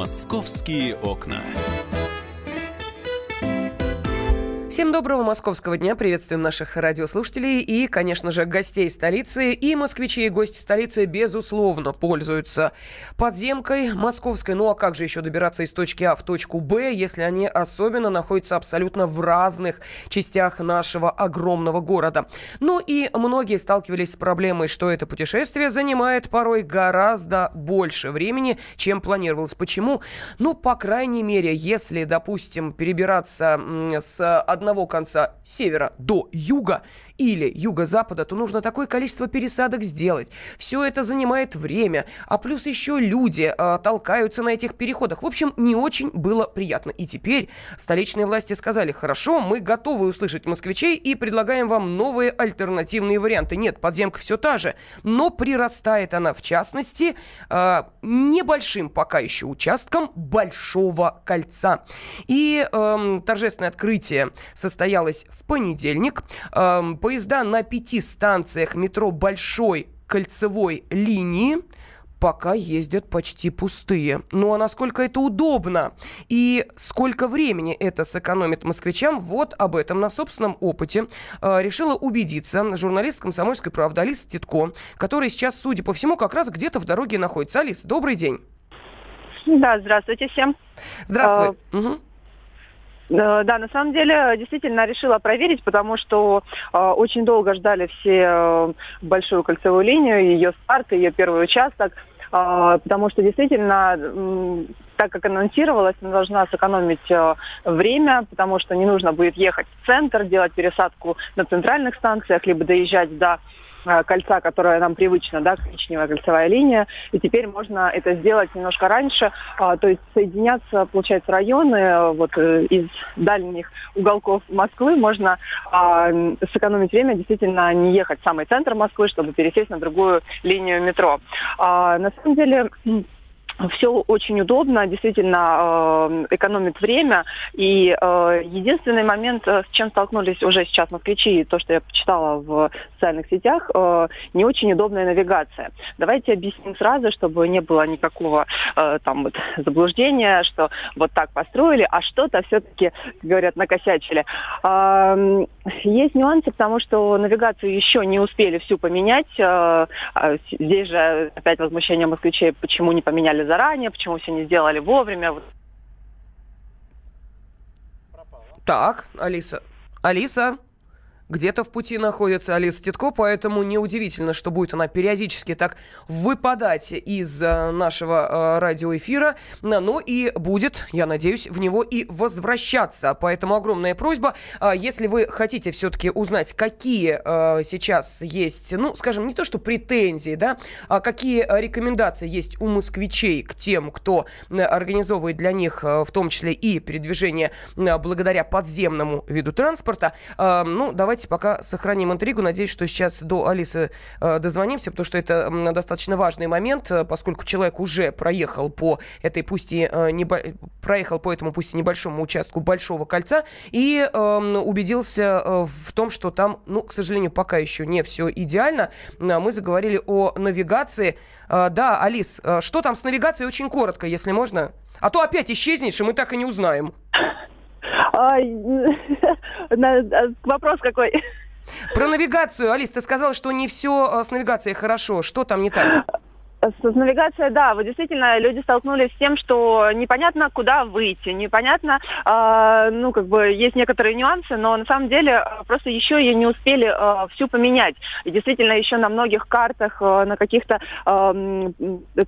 Московские окна. Всем доброго московского дня. Приветствуем наших радиослушателей и, конечно же, гостей столицы. И москвичи, и гости столицы, безусловно, пользуются подземкой московской. Ну а как же еще добираться из точки А в точку Б, если они особенно находятся абсолютно в разных частях нашего огромного города. Ну и многие сталкивались с проблемой, что это путешествие занимает порой гораздо больше времени, чем планировалось. Почему? Ну, по крайней мере, если, допустим, перебираться с одного конца севера до юга или юго-запада, то нужно такое количество пересадок сделать. Все это занимает время, а плюс еще люди э, толкаются на этих переходах. В общем, не очень было приятно. И теперь столичные власти сказали, хорошо, мы готовы услышать москвичей и предлагаем вам новые альтернативные варианты. Нет, подземка все та же, но прирастает она, в частности, э, небольшим пока еще участком Большого кольца. И э, торжественное открытие состоялось в понедельник. Э, поезда на пяти станциях метро Большой кольцевой линии пока ездят почти пустые. Ну а насколько это удобно и сколько времени это сэкономит москвичам, вот об этом на собственном опыте э, решила убедиться журналист «Комсомольской правды» Алиса Титко, которая сейчас, судя по всему, как раз где-то в дороге находится. Алиса, добрый день. Да, здравствуйте всем. Здравствуй. А, угу. Э, да, на самом деле действительно решила проверить, потому что э, очень долго ждали все э, большую кольцевую линию, ее старт, ее первый участок, э, потому что действительно, э, так как анонсировалось, она должна сэкономить э, время, потому что не нужно будет ехать в центр, делать пересадку на центральных станциях, либо доезжать до кольца, которое нам привычно, да, коричневая кольцевая линия. И теперь можно это сделать немножко раньше, а, то есть соединяться, получается, районы э, вот э, из дальних уголков Москвы можно а, сэкономить время, действительно не ехать в самый центр Москвы, чтобы пересесть на другую линию метро. А, на самом деле все очень удобно, действительно э, экономит время. И э, единственный момент, э, с чем столкнулись уже сейчас москвичи, то, что я почитала в социальных сетях, не очень удобная навигация. Давайте объясним сразу, чтобы не было никакого там вот заблуждения, что вот так построили, а что-то все-таки, говорят, накосячили. Есть нюансы, потому что навигацию еще не успели всю поменять. А здесь же опять возмущение москвичей, почему не поменяли заранее, почему все не сделали вовремя. Так, Алиса. Алиса? Где-то в пути находится Алиса Титко, поэтому неудивительно, что будет она периодически так выпадать из э, нашего э, радиоэфира, ну и будет, я надеюсь, в него и возвращаться. Поэтому огромная просьба, э, если вы хотите все-таки узнать, какие сейчас есть, ну, скажем, не то что претензии, да, а какие рекомендации есть у москвичей к тем, кто организовывает для них в том числе и передвижение благодаря подземному виду транспорта, ну, давайте давайте пока сохраним интригу. Надеюсь, что сейчас до Алисы э, дозвонимся, потому что это э, достаточно важный момент, э, поскольку человек уже проехал по этой пусть и э, небо... проехал по этому пусть и небольшому участку Большого кольца и э, убедился э, в том, что там, ну, к сожалению, пока еще не все идеально. Э, мы заговорили о навигации. Э, да, Алис, э, что там с навигацией? Очень коротко, если можно. А то опять исчезнешь, и мы так и не узнаем. А, вопрос какой? Про навигацию, Алис, ты сказала, что не все а, с навигацией хорошо. Что там не так? С навигацией, да, вот действительно люди столкнулись с тем, что непонятно, куда выйти, непонятно, э, ну, как бы есть некоторые нюансы, но на самом деле а, просто еще ее не успели э, всю поменять. И действительно еще на многих картах, э, на каких-то э,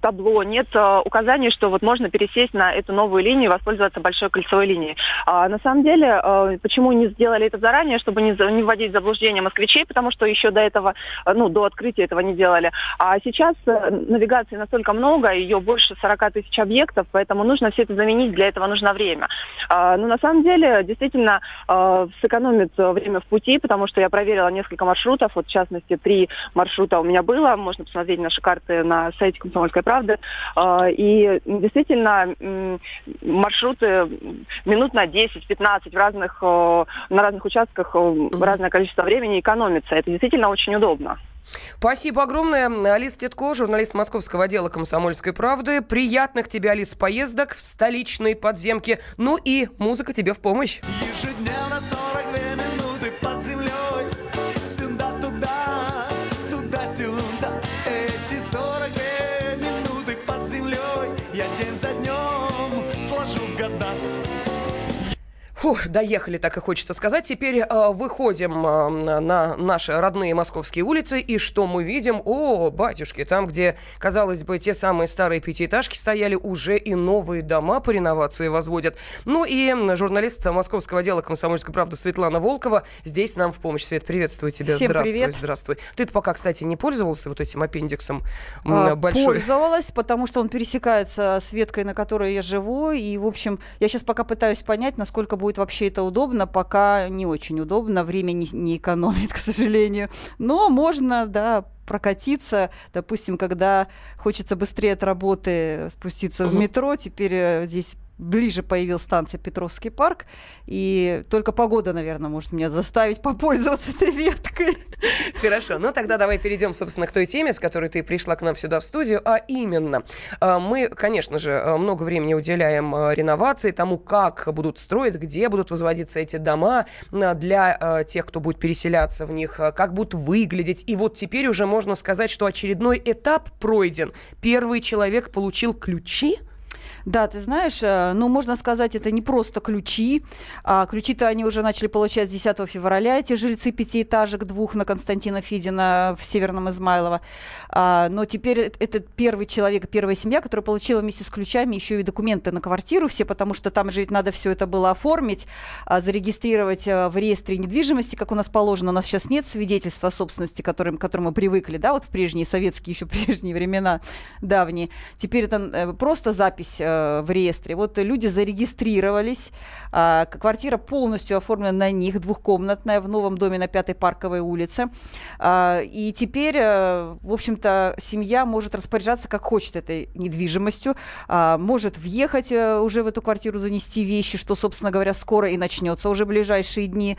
табло нет э, указаний, что вот можно пересесть на эту новую линию и воспользоваться большой кольцевой линией. А на самом деле, э, почему не сделали это заранее, чтобы не, не вводить в заблуждение москвичей, потому что еще до этого, ну, до открытия этого не делали. А сейчас э, навигации настолько много, ее больше 40 тысяч объектов, поэтому нужно все это заменить, для этого нужно время. А, но ну, на самом деле, действительно, а, сэкономит время в пути, потому что я проверила несколько маршрутов, вот в частности, три маршрута у меня было, можно посмотреть наши карты на сайте «Комсомольской правды», а, и действительно маршруты минут на 10-15 в разных, на разных участках разное количество времени экономится. Это действительно очень удобно. Спасибо огромное. Алиса Тетко, журналист московского отдела «Комсомольской правды». Приятных тебе, Алис, поездок в столичной подземке. Ну и музыка тебе в помощь. Ежедневно 42 минуты под землей. Фух, доехали, так и хочется сказать. Теперь э, выходим э, на наши родные московские улицы, и что мы видим? О, батюшки, там, где, казалось бы, те самые старые пятиэтажки стояли, уже и новые дома по реновации возводят. Ну и журналист московского отдела «Комсомольской правды» Светлана Волкова здесь нам в помощь. Свет, приветствую тебя. Всем здравствуй, привет. здравствуй. Ты пока, кстати, не пользовался вот этим аппендиксом а, большой? Пользовалась, потому что он пересекается с веткой, на которой я живу, и, в общем, я сейчас пока пытаюсь понять, насколько будет будет вообще это удобно, пока не очень удобно, время не, не экономит, к сожалению. Но можно, да, прокатиться, допустим, когда хочется быстрее от работы спуститься угу. в метро, теперь э, здесь ближе появилась станция Петровский парк, и только погода, наверное, может меня заставить попользоваться этой веткой. Хорошо, ну тогда давай перейдем, собственно, к той теме, с которой ты пришла к нам сюда в студию, а именно, а, мы, конечно же, а, много времени уделяем а, реновации, тому, как будут строить, где будут возводиться эти дома для тех, кто будет переселяться в них, как будут выглядеть, и вот теперь уже можно сказать, что очередной этап пройден. Первый человек получил ключи, да, ты знаешь, э, ну, можно сказать, это не просто ключи. А ключи-то они уже начали получать с 10 февраля, эти жильцы пятиэтажек двух на Константина Фидина в Северном Измайлово. А, но теперь это первый человек, первая семья, которая получила вместе с ключами еще и документы на квартиру все, потому что там же ведь надо все это было оформить, а, зарегистрировать а, в реестре недвижимости, как у нас положено. У нас сейчас нет свидетельства собственности, к которым, к которым мы привыкли, да, вот в прежние советские еще прежние времена давние. Теперь это э, просто запись э, в реестре. Вот люди зарегистрировались, а, квартира полностью оформлена на них, двухкомнатная в новом доме на Пятой Парковой улице. А, и теперь, э, в общем-то, семья может распоряжаться как хочет этой недвижимостью, а, может въехать э, уже в эту квартиру, занести вещи, что, собственно говоря, скоро и начнется уже в ближайшие дни.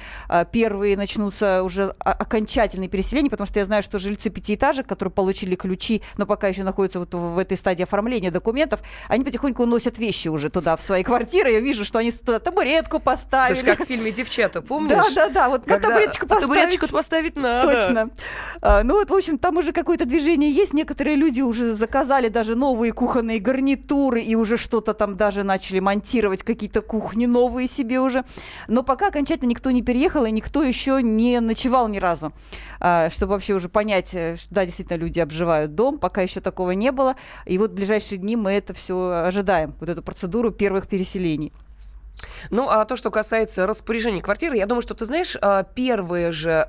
Первые начнутся уже окончательные переселения, потому что я знаю, что жильцы пятиэтажек, которые получили ключи, но пока еще находятся вот в этой стадии оформления документов, они потихоньку уносят вещи уже туда, в свои квартиры. Я вижу, что они туда табуретку поставили. Слушай, как в фильме «Девчата», помнишь? Да, да, да. Вот Когда... на табуреточку поставить. Табуреточку поставить надо. Точно. А, ну вот, в общем, там уже какое-то движение есть. Некоторые люди уже заказали даже новые кухонные гарнитуры и уже что-то там даже начали монтировать, какие-то кухни новые себе уже. Но пока окончательно никто не переехал, и никто еще не ночевал ни разу. А, чтобы вообще уже понять, э, что да, действительно, люди обживают дом. Пока еще такого не было. И вот в ближайшие дни мы это все ожидаем ожидаем вот эту процедуру первых переселений. Ну, а то, что касается распоряжения квартиры, я думаю, что ты знаешь, а, первые же,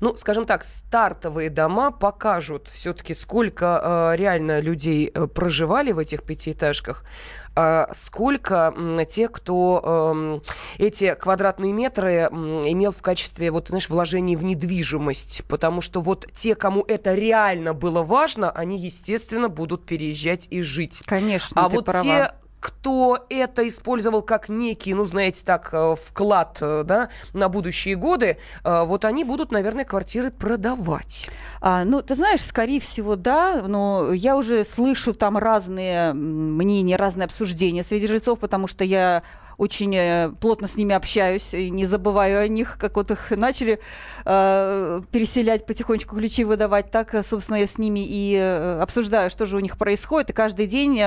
ну, скажем так, стартовые дома покажут все-таки, сколько а, реально людей э, проживали в этих пятиэтажках, а сколько тех, кто эти квадратные метры имел в качестве, вот, знаешь, вложений в недвижимость. Потому что вот те, кому это реально было важно, они, естественно, будут переезжать и жить. Конечно, А вот права. те, кто это использовал как некий, ну, знаете, так, э, вклад, э, да, на будущие годы, э, вот они будут, наверное, квартиры продавать. А, ну, ты знаешь, скорее всего, да, но я уже слышу там разные мнения, разные обсуждения среди жильцов, потому что я очень э, плотно с ними общаюсь, и не забываю о них, как вот их начали э, переселять потихонечку, ключи выдавать, так, э, собственно, я с ними и э, обсуждаю, что же у них происходит, и каждый день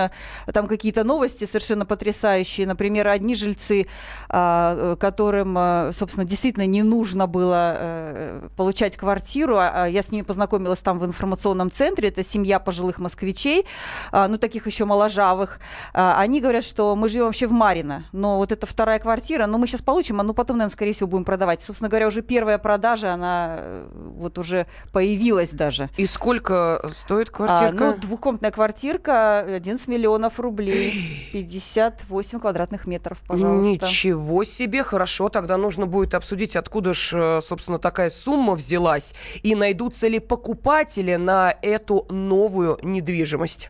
там какие-то новости совершенно потрясающие, например, одни жильцы, э, которым, собственно, действительно не нужно было э, получать квартиру, а, а я с ними познакомилась там в информационном центре, это семья пожилых москвичей, э, ну, таких еще моложавых, э, они говорят, что мы живем вообще в Марино, но вот эта вторая квартира, но мы сейчас получим, а ну потом, наверное, скорее всего, будем продавать. Собственно говоря, уже первая продажа, она э, вот уже появилась даже. И сколько стоит квартирка? А, ну, двухкомнатная квартирка, 11 миллионов рублей, 58 квадратных метров, пожалуйста. Ничего себе, хорошо, тогда нужно будет обсудить, откуда же, собственно, такая сумма взялась, и найдутся ли покупатели на эту новую недвижимость.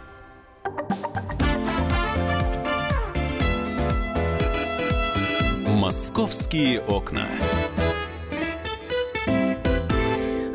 «Московские окна»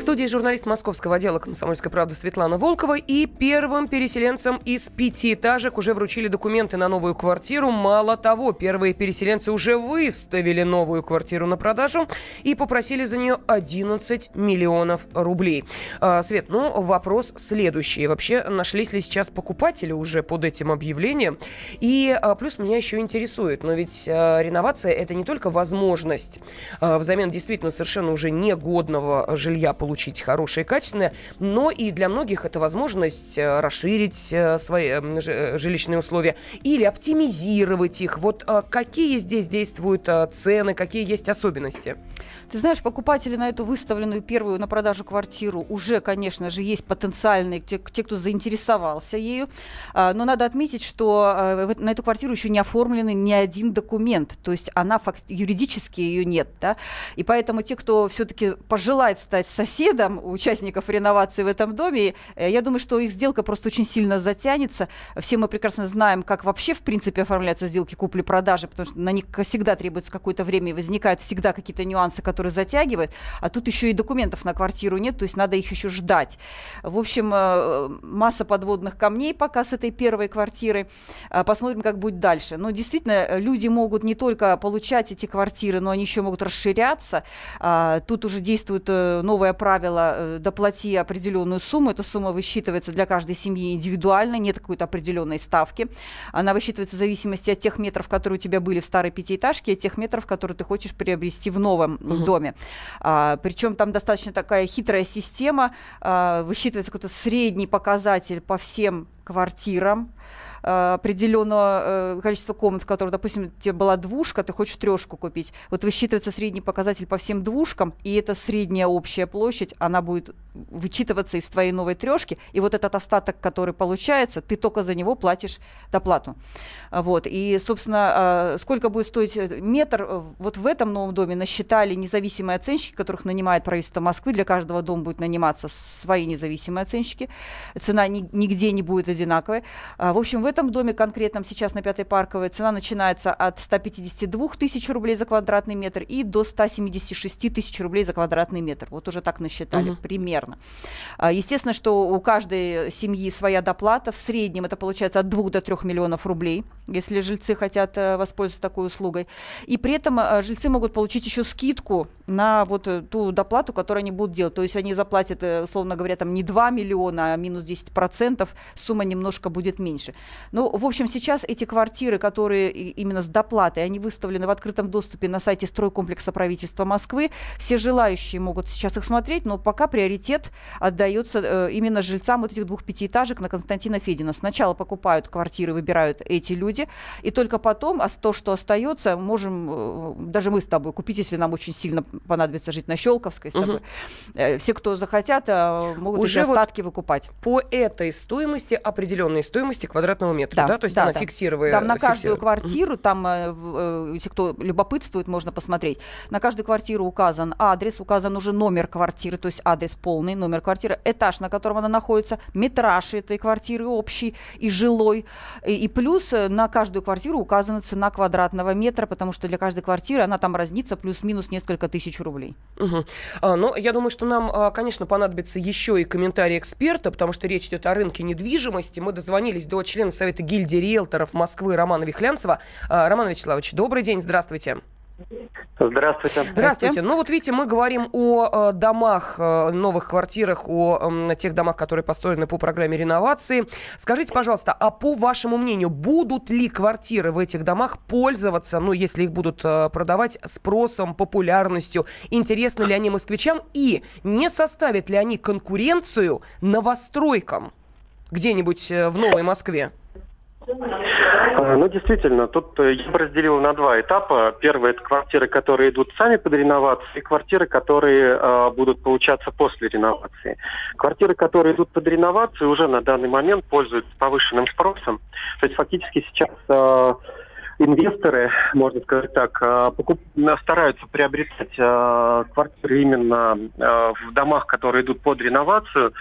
студии журналист московского отдела «Комсомольской правды» Светлана Волкова. И первым переселенцам из пятиэтажек уже вручили документы на новую квартиру. Мало того, первые переселенцы уже выставили новую квартиру на продажу и попросили за нее 11 миллионов рублей. А, Свет, ну, вопрос следующий. Вообще, нашлись ли сейчас покупатели уже под этим объявлением? И а, плюс меня еще интересует, но ведь а, реновация – это не только возможность взамен действительно совершенно уже негодного жилья получить получить хорошее и качественное, но и для многих это возможность э, расширить э, свои э, жилищные условия или оптимизировать их. Вот какие здесь действуют цены, какие есть особенности? Ты знаешь, покупатели на эту выставленную первую на продажу квартиру уже, конечно же, есть потенциальные, те, те кто заинтересовался ею. А, но надо отметить, что на эту квартиру еще не оформлен ни один документ. То есть она факт, юридически ее нет. Да? И поэтому те, кто все-таки пожелает стать соседом, соседам участников реновации в этом доме. Э, я думаю, что их сделка просто очень сильно затянется. Все мы прекрасно знаем, как вообще, в принципе, оформляются сделки купли-продажи, потому что на них всегда требуется какое-то время и возникают всегда какие-то нюансы, которые затягивают. А тут еще и документов на квартиру нет, то есть надо их еще ждать. В общем, э, масса подводных камней пока с этой первой квартиры. Э, посмотрим, как будет дальше. Но действительно, люди могут не только получать эти квартиры, но они еще могут расширяться. А, тут уже действует новое правило правило, э, доплати определенную сумму. Эта сумма высчитывается для каждой семьи индивидуально, нет какой-то определенной ставки. Она высчитывается в зависимости от тех метров, которые у тебя были в старой пятиэтажке, и от тех метров, которые ты хочешь приобрести в новом угу. доме. А, причем там достаточно такая хитрая система. А, высчитывается какой-то средний показатель по всем квартирам. Э, определенного э, количества комнат, в которых, допустим, тебе была двушка, ты хочешь трешку купить. Вот высчитывается средний показатель по всем двушкам, и эта средняя общая площадь, она будет вычитываться из твоей новой трешки, и вот этот остаток, который получается, ты только за него платишь доплату. Вот. И, собственно, э, сколько будет стоить метр, вот в этом новом доме насчитали независимые оценщики, которых нанимает правительство Москвы, для каждого дома будет наниматься свои независимые оценщики, цена нигде не будет одинаковой. А, в общем, в этом этом доме конкретном сейчас на Пятой Парковой цена начинается от 152 тысяч рублей за квадратный метр и до 176 тысяч рублей за квадратный метр. Вот уже так насчитали угу. примерно. А, естественно, что у каждой семьи своя доплата. В среднем это получается от 2 до 3 миллионов рублей, если жильцы хотят э, воспользоваться такой услугой. И при этом э, жильцы могут получить еще скидку на вот э, ту доплату, которую они будут делать. То есть они заплатят, условно говоря, там не 2 миллиона, а минус 10%, сумма немножко будет меньше. Ну, в общем, сейчас эти квартиры, которые именно с доплатой, они выставлены в открытом доступе на сайте стройкомплекса правительства Москвы. Все желающие могут сейчас их смотреть, но пока приоритет отдается э, именно жильцам вот этих двух пятиэтажек на Константина Федина. Сначала покупают квартиры, выбирают эти люди, и только потом, а то, что остается, можем, э, даже мы с тобой купить, если нам очень сильно понадобится жить на Щелковской с тобой. Угу. Все, кто захотят, могут уже остатки вот выкупать. По этой стоимости, определенной стоимости квадратного метра, да, да? То есть да, она да. фиксирует... Там на каждую квартиру, там, э, э, если кто любопытствует, можно посмотреть. На каждую квартиру указан адрес, указан уже номер квартиры, то есть адрес полный, номер квартиры, этаж, на котором она находится, метраж этой квартиры общий и жилой. И, и плюс э, на каждую квартиру указана цена квадратного метра, потому что для каждой квартиры она там разнится плюс-минус несколько тысяч рублей. Угу. А, но я думаю, что нам, а, конечно, понадобится еще и комментарий эксперта, потому что речь идет о рынке недвижимости. Мы дозвонились до члена Совета гильдии риэлторов Москвы Романа Вихлянцева. А, Роман Вячеславович, добрый день, здравствуйте. Здравствуйте. Здравствуйте. Ну вот видите, мы говорим о э, домах, э, новых квартирах, о э, тех домах, которые построены по программе реновации. Скажите, пожалуйста, а по вашему мнению, будут ли квартиры в этих домах пользоваться, ну если их будут э, продавать, спросом, популярностью? Интересны ли они москвичам? И не составят ли они конкуренцию новостройкам где-нибудь э, в Новой Москве? А, Ну, действительно, тут э, я бы разделил на два этапа. Первый – это квартиры, которые идут сами под реновацию, и квартиры, которые э, будут получаться после реновации. Квартиры, которые идут под реновацию, уже на данный момент пользуются повышенным спросом. То есть фактически сейчас э, инвесторы, можно сказать так, э, покуп- стараются приобретать э, квартиры именно э, в домах, которые идут под реновацию,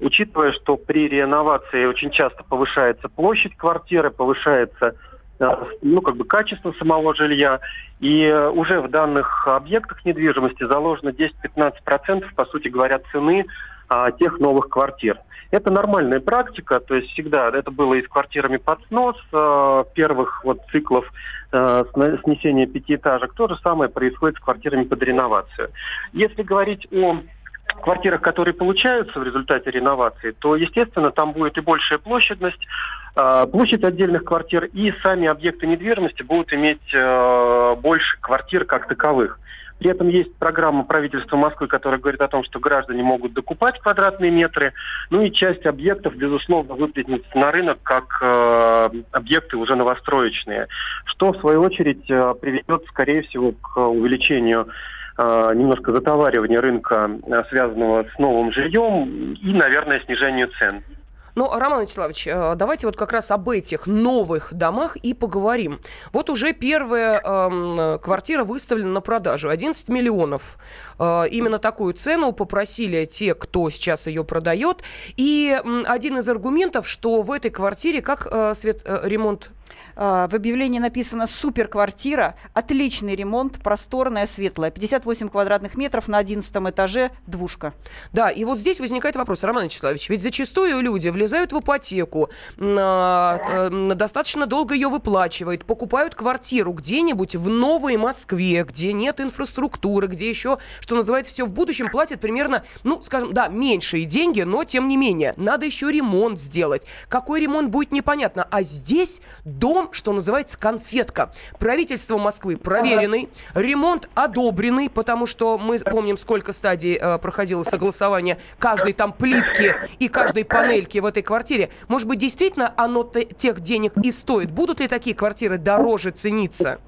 учитывая, что при реновации очень часто повышается площадь квартиры, повышается э, ну, как бы качество самого жилья. И э, уже в данных объектах недвижимости заложено 10-15%, по сути говоря, цены а, тех новых квартир. Это нормальная практика, то есть всегда это было и с квартирами под снос э, первых вот циклов сна- снесения пятиэтажек. То же самое происходит с квартирами под реновацию. Если говорить о квартирах, которые получаются в результате реновации, то, естественно, там будет и большая площадность, э, площадь отдельных квартир, и сами объекты недвижимости будут иметь э, больше квартир как таковых. При этом есть программа правительства Москвы, которая говорит о том, что граждане могут докупать квадратные метры. Ну и часть объектов, безусловно, выплеснется на рынок как э, объекты уже новостроечные, что в свою очередь э, приведет, скорее всего, к увеличению немножко затоваривания рынка, э, связанного с новым жильем и, наверное, снижению цен. Ну, Роман Вячеславович, э, давайте вот как раз об этих новых домах и поговорим. Вот уже первая эм, квартира выставлена на продажу. 11 миллионов. Э, именно такую цену попросили те, кто сейчас ее продает. И один из аргументов, что в этой квартире, как э, Свет, э, ремонт А, В объявлении написано «Супер квартира», отличный ремонт, просторная, светлая. 58 квадратных метров на 11 этаже, двушка. Да, и вот здесь возникает вопрос, Роман Вячеславович, ведь зачастую люди влезают в ипотеку, а, э, достаточно долго ее выплачивают, покупают квартиру где-нибудь в Новой Москве, где нет инфраструктуры, где еще, что называется, все в будущем платят примерно, ну, скажем, да, меньшие деньги, но тем не менее, надо еще ремонт сделать. Какой ремонт будет непонятно. А здесь дом, что называется, конфетка. Правительство Москвы проверенный, ремонт одобренный, потому что мы помним, сколько стадий э, проходило согласование каждой там плитки и каждой панельки в этой квартире. Может быть, действительно оно те- тех денег и стоит? Будут ли такие квартиры дороже цениться?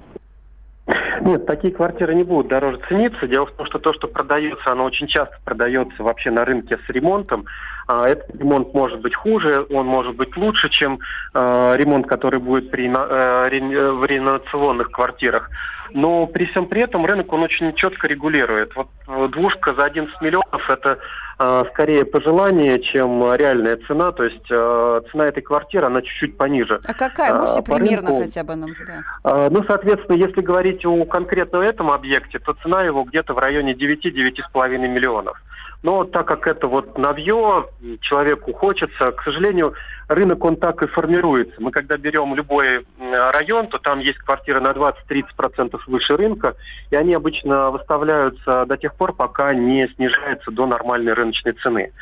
Нет, такие квартиры не будут дороже цениться. Дело в том, что то, что продается, оно очень часто продается вообще на рынке с ремонтом. А, Этот ремонт может быть хуже, он может быть лучше, чем э, ремонт, который будет при, э, э, в реновационных квартирах. Но при всем при этом рынок он очень четко регулирует. Вот э, двушка за 11 миллионов это э, скорее пожелание, чем реальная цена. То есть цена этой квартиры, она чуть-чуть пониже. А какая? А, Можете по примерно рынку- хотя бы нам? Да. А, Ну, соответственно, если говорить о конкретно этом объекте, то цена его где-то в районе 9-9,5 миллионов. Но так как это вот новье, человеку хочется, к сожалению, рынок он так и формируется. Мы когда берем любой район, то там есть квартиры на 20-30% выше рынка, и они обычно выставляются до тех пор, пока не снижаются до нормальной рыночной цены.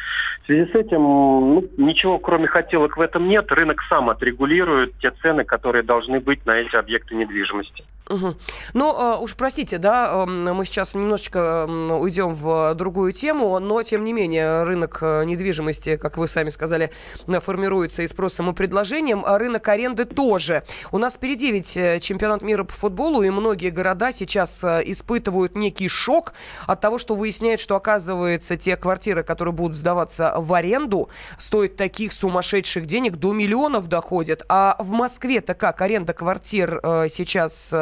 В связи с этим ну, ничего кроме хотелок в этом нет. Рынок сам отрегулирует те цены, которые должны быть на эти объекты недвижимости. Мгм. Ну, э, уж простите, да, мы сейчас немножечко уйдем в другую тему, но, тем не менее, рынок э, недвижимости, как вы сами сказали, э, формируется и спросом, и предложением, а рынок аренды тоже. У нас впереди ведь э, чемпионат мира по футболу, и многие города сейчас испытывают некий шок от того, что выясняют, что, оказывается, те квартиры, которые будут сдаваться в аренду, стоят таких сумасшедших денег, до миллионов доходят. А в Москве-то как? Аренда квартир сейчас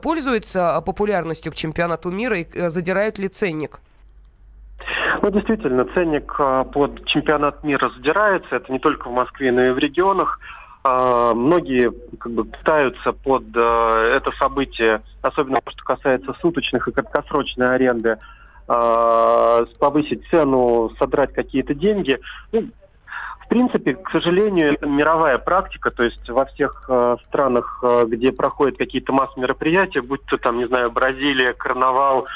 пользуется популярностью к чемпионату мира и задирают ли ценник? Ну, действительно, ценник а, под чемпионат мира задирается. Это не только в Москве, но и в регионах. А, Многие как бы, пытаются под а, это событие, особенно то, что касается суточных и краткосрочной аренды, повысить цену, содрать какие-то деньги. Ну, в принципе, к сожалению, это мировая практика, то есть во всех э, странах, э, где проходят какие-то масс-мероприятия, будь то там, не знаю, Бразилия, карнавал,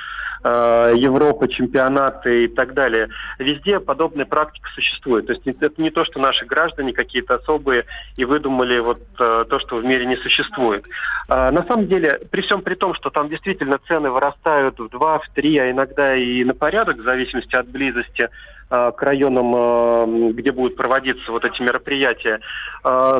э, Европа, чемпионаты и так далее, везде подобная практика существует. То есть это не то, что наши граждане какие-то особые и выдумали вот э, то, что в мире не существует. А, на самом деле, при всем при том, что там действительно цены вырастают в два, в три, а иногда и на порядок, в зависимости от близости к районам, где будут проводиться вот эти мероприятия,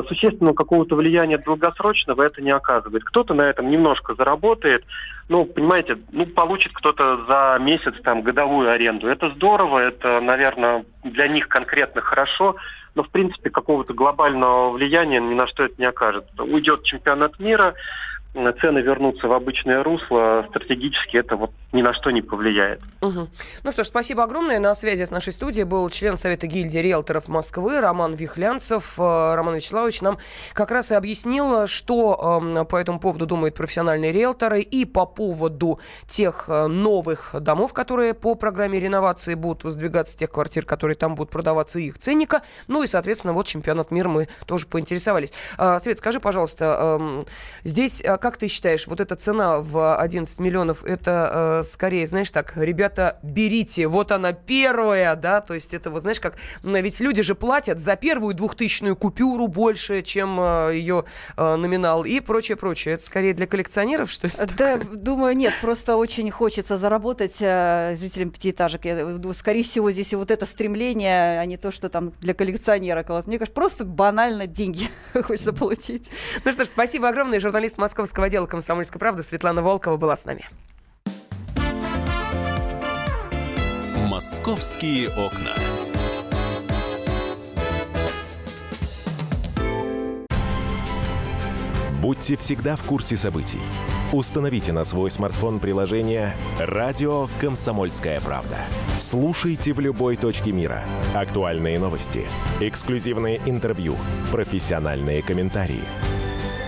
существенного какого-то влияния долгосрочного это не оказывает. Кто-то на этом немножко заработает, ну, понимаете, ну, получит кто-то за месяц там годовую аренду. Это здорово, это, наверное, для них конкретно хорошо, но, в принципе, какого-то глобального влияния ни на что это не окажет. Уйдет чемпионат мира, цены вернутся в обычное русло, стратегически это вот ни на что не повлияет. Угу. Ну что ж, спасибо огромное. На связи с нашей студией был член Совета гильдии риэлторов Москвы Роман Вихлянцев. Э, Роман Вячеславович нам как раз и объяснил, что э, по этому поводу думают профессиональные риэлторы и по поводу тех э, новых домов, которые по программе реновации будут воздвигаться, тех квартир, которые там будут продаваться, их ценника. Ну и, соответственно, вот чемпионат мира мы тоже поинтересовались. Э, Свет, скажи, пожалуйста, э, здесь как ты считаешь, вот эта цена в 11 миллионов, это э, скорее, знаешь, так, ребята, берите, вот она первая, да, то есть это вот, знаешь, как, ведь люди же платят за первую двухтысячную купюру больше, чем э, ее э, номинал и прочее, прочее. Это скорее для коллекционеров, что ли? Да, думаю, нет, просто очень хочется заработать э, жителям пятиэтажек. Я, скорее всего, здесь и вот это стремление, а не то, что там для коллекционера. Мне кажется, просто банально деньги хочется получить. Ну что ж, спасибо огромное. Журналист Московского московского отдела «Комсомольской правды» Светлана Волкова была с нами. «Московские окна». Будьте всегда в курсе событий. Установите на свой смартфон приложение «Радио Комсомольская правда». Слушайте в любой точке мира. Актуальные новости, эксклюзивные интервью, профессиональные комментарии –